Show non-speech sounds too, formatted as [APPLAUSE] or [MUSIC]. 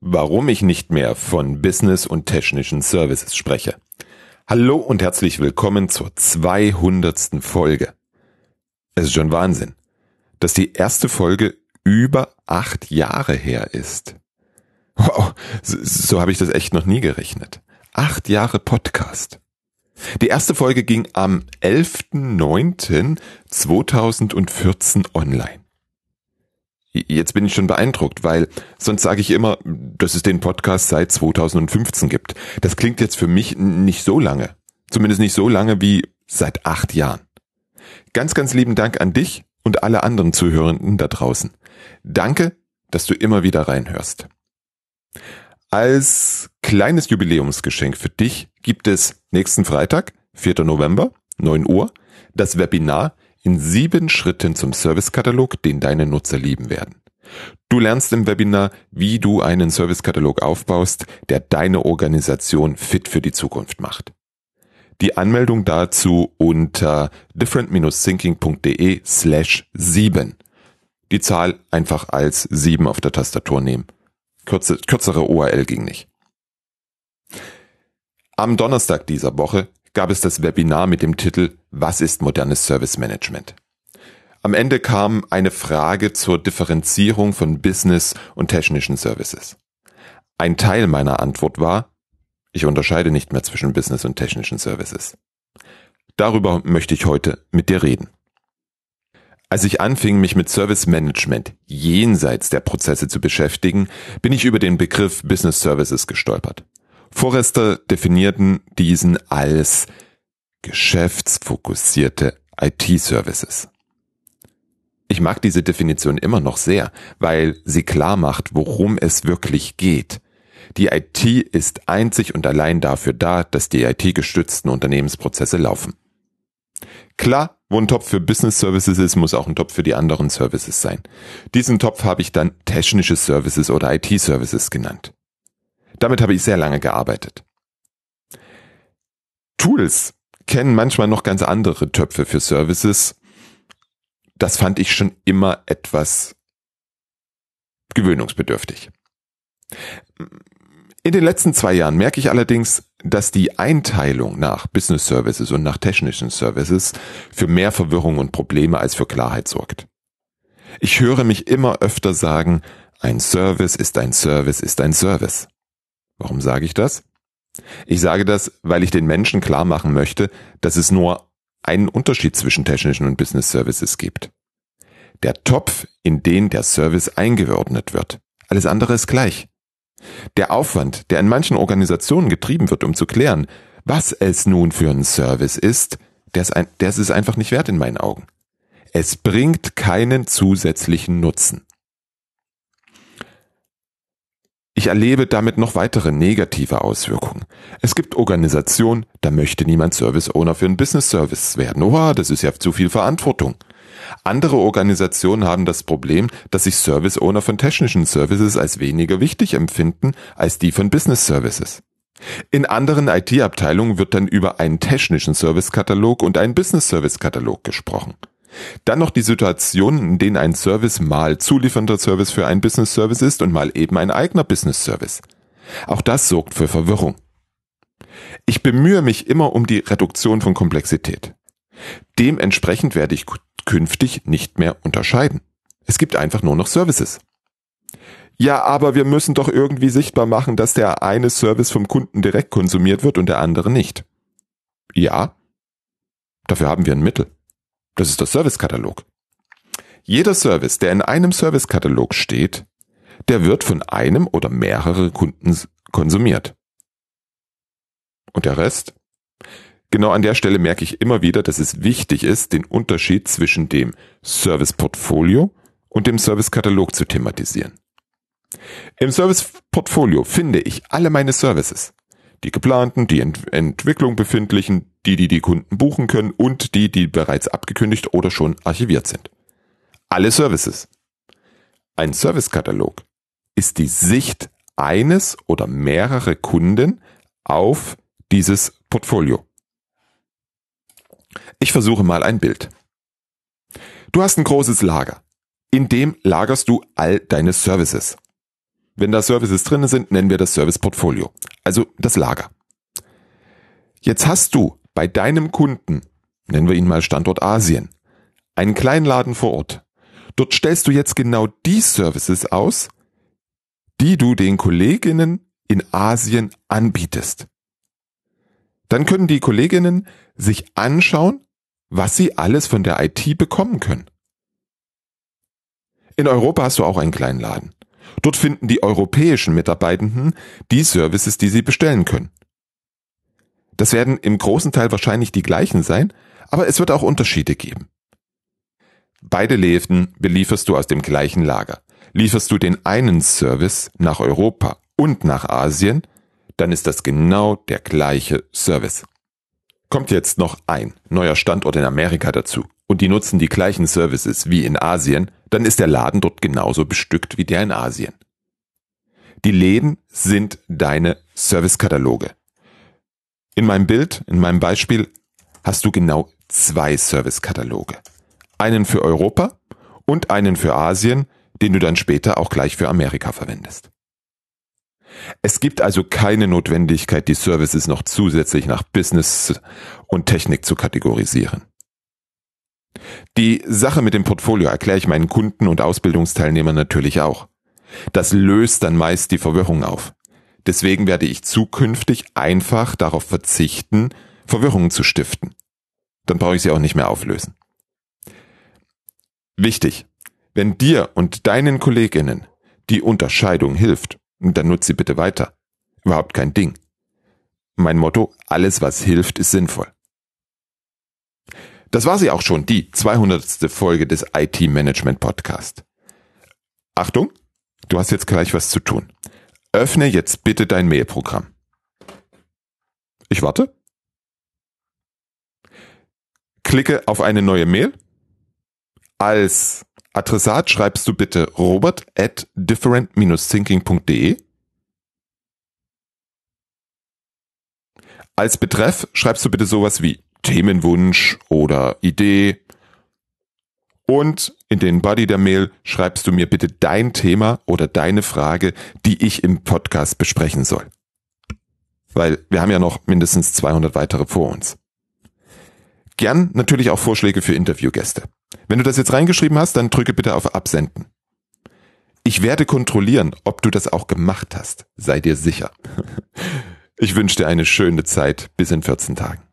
warum ich nicht mehr von Business und technischen Services spreche. Hallo und herzlich willkommen zur 200. Folge. Es ist schon Wahnsinn, dass die erste Folge über acht Jahre her ist. Wow, so, so habe ich das echt noch nie gerechnet. Acht Jahre Podcast. Die erste Folge ging am 11.09.2014 online. Jetzt bin ich schon beeindruckt, weil sonst sage ich immer, dass es den Podcast seit 2015 gibt. Das klingt jetzt für mich nicht so lange. Zumindest nicht so lange wie seit acht Jahren. Ganz, ganz lieben Dank an dich und alle anderen Zuhörenden da draußen. Danke, dass du immer wieder reinhörst. Als kleines Jubiläumsgeschenk für dich gibt es nächsten Freitag, 4. November, 9 Uhr, das Webinar in sieben Schritten zum Servicekatalog, den deine Nutzer lieben werden. Du lernst im Webinar, wie du einen Servicekatalog aufbaust, der deine Organisation fit für die Zukunft macht. Die Anmeldung dazu unter different-thinking.de slash 7. Die Zahl einfach als 7 auf der Tastatur nehmen. Kürze, kürzere URL ging nicht. Am Donnerstag dieser Woche gab es das Webinar mit dem Titel Was ist modernes Service Management? Am Ende kam eine Frage zur Differenzierung von Business und technischen Services. Ein Teil meiner Antwort war, ich unterscheide nicht mehr zwischen Business und technischen Services. Darüber möchte ich heute mit dir reden. Als ich anfing, mich mit Service Management jenseits der Prozesse zu beschäftigen, bin ich über den Begriff Business Services gestolpert. Forrester definierten diesen als geschäftsfokussierte IT-Services. Ich mag diese Definition immer noch sehr, weil sie klar macht, worum es wirklich geht. Die IT ist einzig und allein dafür da, dass die IT-gestützten Unternehmensprozesse laufen. Klar, wo ein Topf für Business Services ist, muss auch ein Topf für die anderen Services sein. Diesen Topf habe ich dann technische Services oder IT-Services genannt. Damit habe ich sehr lange gearbeitet. Tools kennen manchmal noch ganz andere Töpfe für Services. Das fand ich schon immer etwas gewöhnungsbedürftig. In den letzten zwei Jahren merke ich allerdings, dass die Einteilung nach Business Services und nach technischen Services für mehr Verwirrung und Probleme als für Klarheit sorgt. Ich höre mich immer öfter sagen, ein Service ist ein Service ist ein Service. Warum sage ich das? Ich sage das, weil ich den Menschen klar machen möchte, dass es nur einen Unterschied zwischen technischen und Business Services gibt. Der Topf, in den der Service eingeordnet wird. Alles andere ist gleich. Der Aufwand, der in manchen Organisationen getrieben wird, um zu klären, was es nun für ein Service ist, der ist, ein, der ist es einfach nicht wert in meinen Augen. Es bringt keinen zusätzlichen Nutzen. Ich erlebe damit noch weitere negative Auswirkungen. Es gibt Organisationen, da möchte niemand Service Owner für einen Business Service werden. Oha, das ist ja zu viel Verantwortung. Andere Organisationen haben das Problem, dass sich Service Owner von technischen Services als weniger wichtig empfinden als die von Business Services. In anderen IT-Abteilungen wird dann über einen technischen Service-Katalog und einen Business Service-Katalog gesprochen. Dann noch die Situation, in denen ein Service mal zuliefernder Service für ein Business Service ist und mal eben ein eigener Business Service. Auch das sorgt für Verwirrung. Ich bemühe mich immer um die Reduktion von Komplexität. Dementsprechend werde ich künftig nicht mehr unterscheiden. Es gibt einfach nur noch Services. Ja, aber wir müssen doch irgendwie sichtbar machen, dass der eine Service vom Kunden direkt konsumiert wird und der andere nicht. Ja, dafür haben wir ein Mittel. Das ist der Servicekatalog. Jeder Service, der in einem Servicekatalog steht, der wird von einem oder mehrere Kunden konsumiert. Und der Rest? Genau an der Stelle merke ich immer wieder, dass es wichtig ist, den Unterschied zwischen dem Serviceportfolio und dem Servicekatalog zu thematisieren. Im Serviceportfolio finde ich alle meine Services die geplanten, die Ent Entwicklung befindlichen, die, die die Kunden buchen können und die, die bereits abgekündigt oder schon archiviert sind. Alle Services. Ein Servicekatalog ist die Sicht eines oder mehrere Kunden auf dieses Portfolio. Ich versuche mal ein Bild. Du hast ein großes Lager. In dem lagerst du all deine Services. Wenn da Services drin sind, nennen wir das Service Portfolio, also das Lager. Jetzt hast du bei deinem Kunden, nennen wir ihn mal Standort Asien, einen kleinen Laden vor Ort. Dort stellst du jetzt genau die Services aus, die du den Kolleginnen in Asien anbietest. Dann können die Kolleginnen sich anschauen, was sie alles von der IT bekommen können. In Europa hast du auch einen kleinen Laden. Dort finden die europäischen Mitarbeitenden die Services, die sie bestellen können. Das werden im großen Teil wahrscheinlich die gleichen sein, aber es wird auch Unterschiede geben. Beide Läden belieferst du aus dem gleichen Lager. Lieferst du den einen Service nach Europa und nach Asien, dann ist das genau der gleiche Service. Kommt jetzt noch ein neuer Standort in Amerika dazu und die nutzen die gleichen Services wie in Asien, dann ist der Laden dort genauso bestückt wie der in Asien. Die Läden sind deine Servicekataloge. In meinem Bild, in meinem Beispiel, hast du genau zwei Servicekataloge. Einen für Europa und einen für Asien, den du dann später auch gleich für Amerika verwendest. Es gibt also keine Notwendigkeit, die Services noch zusätzlich nach Business und Technik zu kategorisieren. Die Sache mit dem Portfolio erkläre ich meinen Kunden und Ausbildungsteilnehmern natürlich auch. Das löst dann meist die Verwirrung auf. Deswegen werde ich zukünftig einfach darauf verzichten, Verwirrungen zu stiften. Dann brauche ich sie auch nicht mehr auflösen. Wichtig, wenn dir und deinen Kolleginnen die Unterscheidung hilft, dann nutzt sie bitte weiter. Überhaupt kein Ding. Mein Motto, alles was hilft, ist sinnvoll. Das war sie auch schon, die 200. Folge des IT Management Podcast. Achtung, du hast jetzt gleich was zu tun. Öffne jetzt bitte dein Mailprogramm. Ich warte. Klicke auf eine neue Mail. Als Adressat schreibst du bitte robert at different-thinking.de. Als Betreff schreibst du bitte sowas wie Themenwunsch oder Idee. Und in den Body der Mail schreibst du mir bitte dein Thema oder deine Frage, die ich im Podcast besprechen soll. Weil wir haben ja noch mindestens 200 weitere vor uns. Gern natürlich auch Vorschläge für Interviewgäste. Wenn du das jetzt reingeschrieben hast, dann drücke bitte auf Absenden. Ich werde kontrollieren, ob du das auch gemacht hast. Sei dir sicher. [LAUGHS] Ich wünsche dir eine schöne Zeit bis in 14 Tagen.